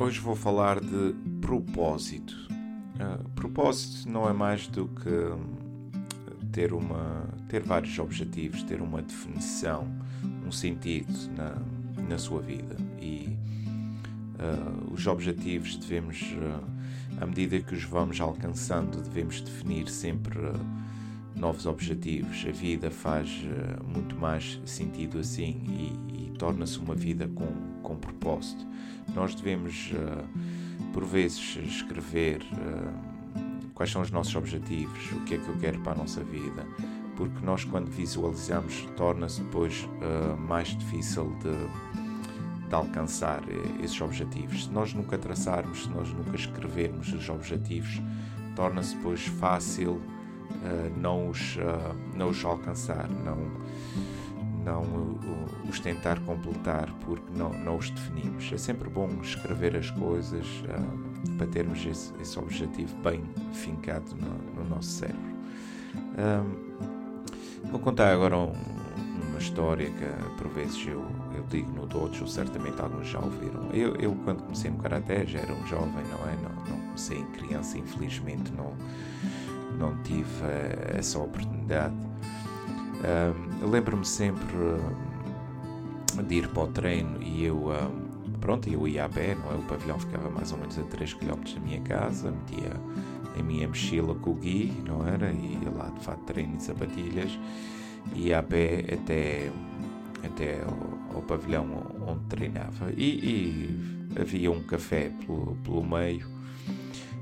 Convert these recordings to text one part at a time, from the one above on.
Hoje vou falar de propósito. Uh, propósito não é mais do que hum, ter, uma, ter vários objetivos, ter uma definição, um sentido na, na sua vida. E uh, os objetivos devemos, uh, à medida que os vamos alcançando, devemos definir sempre novos objetivos. A vida faz muito mais sentido assim e, e torna-se uma vida com, com propósito. Nós devemos, por vezes, escrever quais são os nossos objetivos, o que é que eu quero para a nossa vida, porque nós, quando visualizamos, torna-se depois mais difícil de, de alcançar esses objetivos. Se nós nunca traçarmos, se nós nunca escrevermos os objetivos, torna-se depois fácil não, os, não os alcançar, não, não uh, os tentar completar, porque não, não os definimos. É sempre bom escrever as coisas para termos esse, esse, objetivo bem fincado no, no nosso cérebro. vou contar agora um, uma história que por vezes eu, eu digo no Dojo, certamente alguns já ouviram. Eu, eu quando comecei no Karaté já era um jovem, não é? Não, não comecei em criança, infelizmente não não tive uh, essa oportunidade. Uh, Lembro-me sempre uh, de ir para o treino e eu, pronto, eu ia a pé, não é? O pavilhão ficava mais ou menos a 3 km da minha casa, metia a minha mochila com o gui, não era? E ia lá de fato treino e sapatilhas, ia a pé até, até ao, ao pavilhão onde treinava. E, e havia um café pelo, pelo meio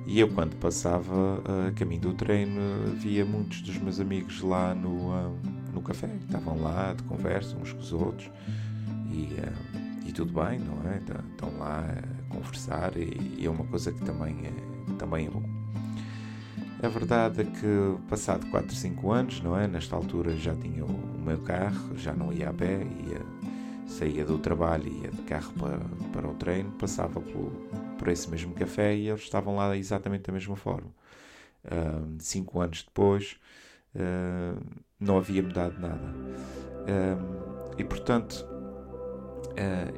e eu, quando passava a caminho do treino, via muitos dos meus amigos lá no, uh, no café. Estavam lá de conversa uns com os outros e, uh, e tudo bem, não é? Estão lá a conversar e, e, é uma coisa que também é, também é bom. A verdade é que, passado 4, 5 anos, não é? Nesta altura já tinha o, o meu carro, já não ia a pé, ia, saía do trabalho, ia de carro para, para o treino, passava pelo por esse mesmo café e eles estavam lá exatamente da mesma forma. Uh, cinco anos depois, uh, não havia mudado nada. Uh, e portanto,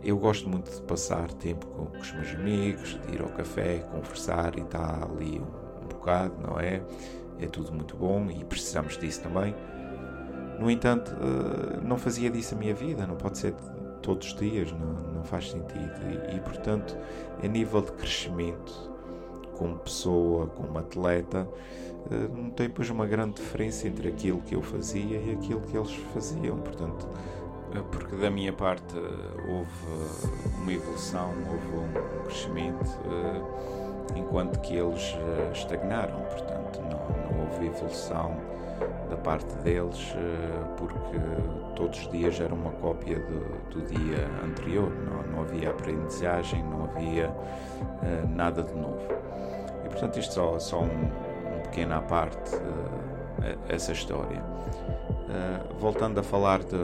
eu gosto muito de passar tempo com, com, os meus amigos, de ir ao café, conversar e estar ali um, um bocado, não é? É tudo muito bom e precisamos disso também. No entanto, não fazia disso a minha vida, não pode ser todos os dias, não, não faz sentido. E, e, portanto, a nível de crescimento, como pessoa, como atleta, eh, não tem pois uma grande diferença entre aquilo que eu fazia e aquilo que eles faziam. Portanto, eh, porque da minha parte eh, houve uma evolução, houve um crescimento, enquanto que eles estagnaram. Portanto, não, não houve evolução da parte deles, eh, porque todos os dias era uma cópia do, do dia anterior, não, não, havia aprendizagem, não havia uh, nada de novo. E portanto, isto só, só um, um pequeno à parte, essa história. Voltando a falar de,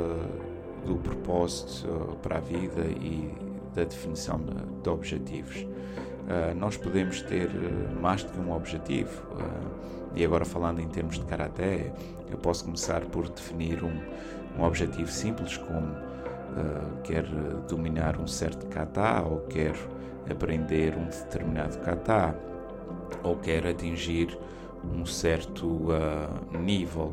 do propósito para a vida e da definição de, de objetivos. Nós podemos ter mais do que um objetivo e agora, falando em termos de karaté, eu posso começar por definir um, um objetivo simples, como uh, quer dominar um certo kata, ou quer aprender um determinado kata, ou quer atingir um certo uh, nível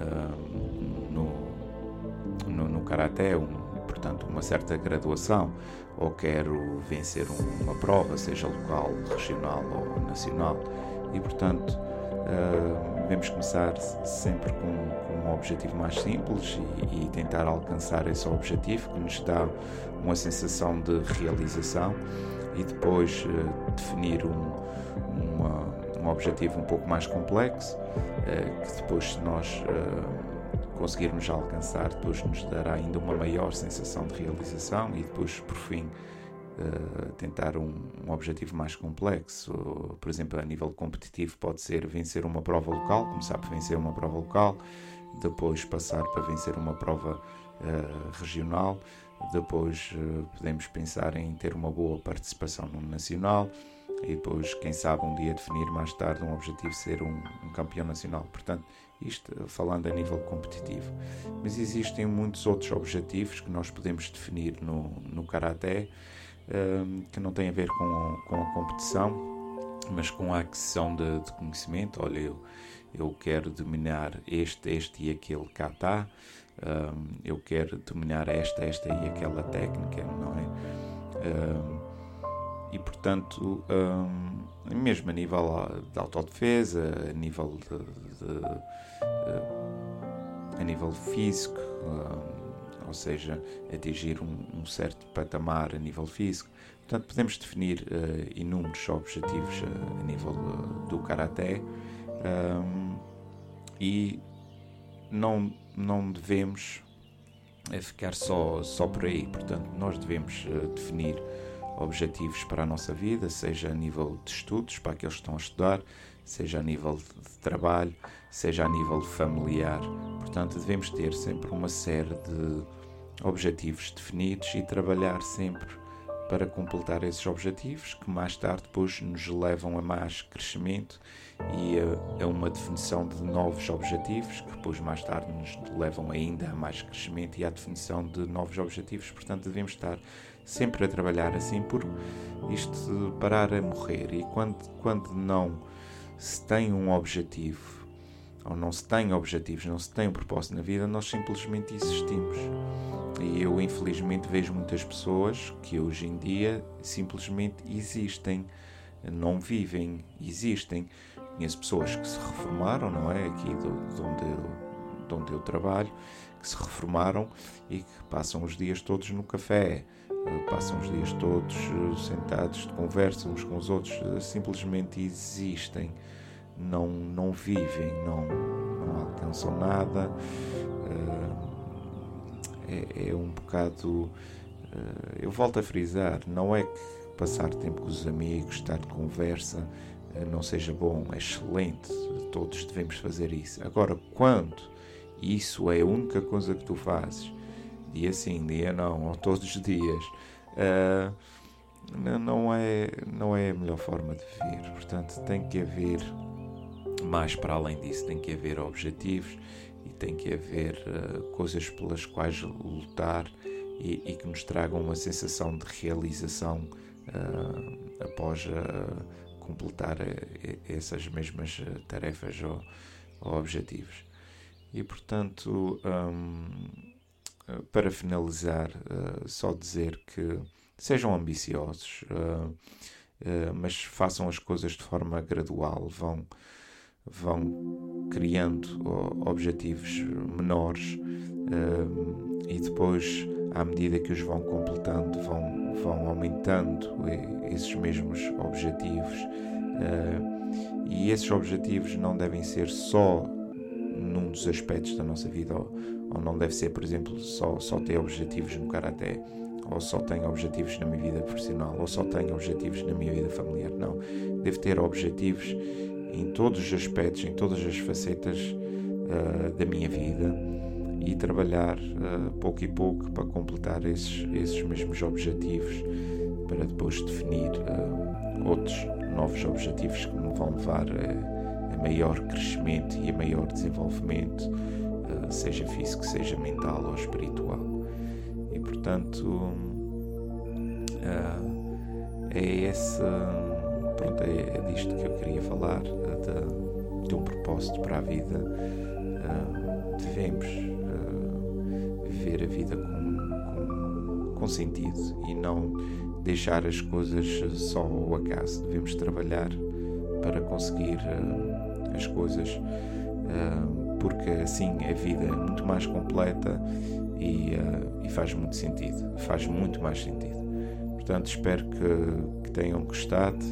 uh, no, no, no karaté, um, portanto, uma certa graduação, ou quero vencer uma prova, seja local, regional ou nacional. E, portanto, devemos começar sempre com, com um objetivo mais simples e, e, tentar alcançar esse objetivo que nos dá uma sensação de realização e depois uh, definir um, uma, um objetivo um pouco mais complexo uh, que depois nós conseguirmos alcançar depois nos dará ainda uma maior sensação de realização e depois por fim Uh, tentar um, um, objetivo mais complexo. Por exemplo, a nível competitivo, pode ser vencer uma prova local, começar por vencer uma prova local, depois passar para vencer uma prova uh, regional, depois uh, podemos pensar em ter uma boa participação no nacional e depois, quem sabe, um dia definir mais tarde um objetivo ser um, um campeão nacional. Portanto, isto falando a nível competitivo. Mas existem muitos outros objetivos que nós podemos definir no, no Karaté que não tem a ver com, com a competição, mas com a aquisição de, de conhecimento. Olha, eu, eu quero dominar este, este e aquele kata, um, eu quero dominar esta, esta e aquela técnica, não é? Um, e portanto, um, mesmo a nível de autodefesa, a nível de, de, de a nível físico, ou seja, atingir um, um, certo patamar a nível físico. Portanto, podemos definir uh, inúmeros objetivos uh, a nível uh, do karaté um, e não, não devemos ficar só, só por aí. Portanto, nós devemos definir objetivos para a nossa vida, seja a nível de estudos, para aqueles que estão a estudar, seja a nível de trabalho, seja a nível familiar. Portanto, devemos ter sempre uma série de objetivos definidos e trabalhar sempre para completar esses objetivos que mais tarde depois nos levam a mais crescimento e a, a, uma definição de novos objetivos que depois mais tarde nos levam ainda a mais crescimento e à definição de novos objetivos. Portanto, devemos estar sempre a trabalhar assim por isto parar a morrer e quando, quando não se tem um objetivo ou não se tem objetivos, não se tem um propósito na vida, nós simplesmente existimos. E eu, infelizmente, vejo muitas pessoas que hoje em dia simplesmente existem, não vivem, existem. Conheço pessoas que se reformaram, não é? Aqui de, de onde, de onde eu trabalho, que se reformaram e que passam os dias todos no café, passam os dias todos eh, sentados de conversa uns com os outros, eh, simplesmente existem não, não vivem, não, não alcançam nada. Eh, é, é um bocado. Eh, eu volto a frisar: não é que passar tempo com os amigos, estar de conversa, eh, não seja bom, é excelente, todos devemos fazer isso. Agora, quando isso é a única coisa que tu fazes, dia sim, dia não, todos os dias, uh, não, é, não é a melhor forma de viver. Portanto, tem que haver mais para além disso, tem que haver objetivos e tem que haver uh, coisas pelas quais lutar e, e, que nos tragam uma sensação de realização uh, após completar essas mesmas tarefas ou, ou, objetivos. E portanto, para finalizar, só dizer que sejam ambiciosos, mas façam as coisas de forma gradual, vão vão criando objetivos menores uh, e depois, à medida que os vão completando, vão, vão aumentando esses mesmos objetivos. Uh, e esses objetivos não devem ser só num dos aspectos da nossa vida, ou, ou não deve ser, por exemplo, só, só ter objetivos no karaté, ou só tenho objetivos na minha vida profissional, ou só tenho objetivos na minha vida familiar. Não, devo ter objetivos em todos os aspectos, em todas as facetas uh, da minha vida e trabalhar uh, pouco e pouco para completar esses, esses mesmos objetivos, para depois definir uh, outros novos objetivos que me vão levar a, maior crescimento e a maior desenvolvimento, seja físico, seja mental ou espiritual. E portanto, é esse pronto, é, é disto que eu queria falar, de, de um propósito para a vida. Devemos viver a vida com, com, com, sentido e não deixar as coisas só ao acaso. Devemos trabalhar para conseguir uh, as coisas porque assim a vida é muito mais completa e, uh, e, faz muito sentido, faz muito mais sentido. Portanto, espero que, que tenham gostado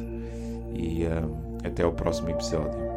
e até o próximo episódio.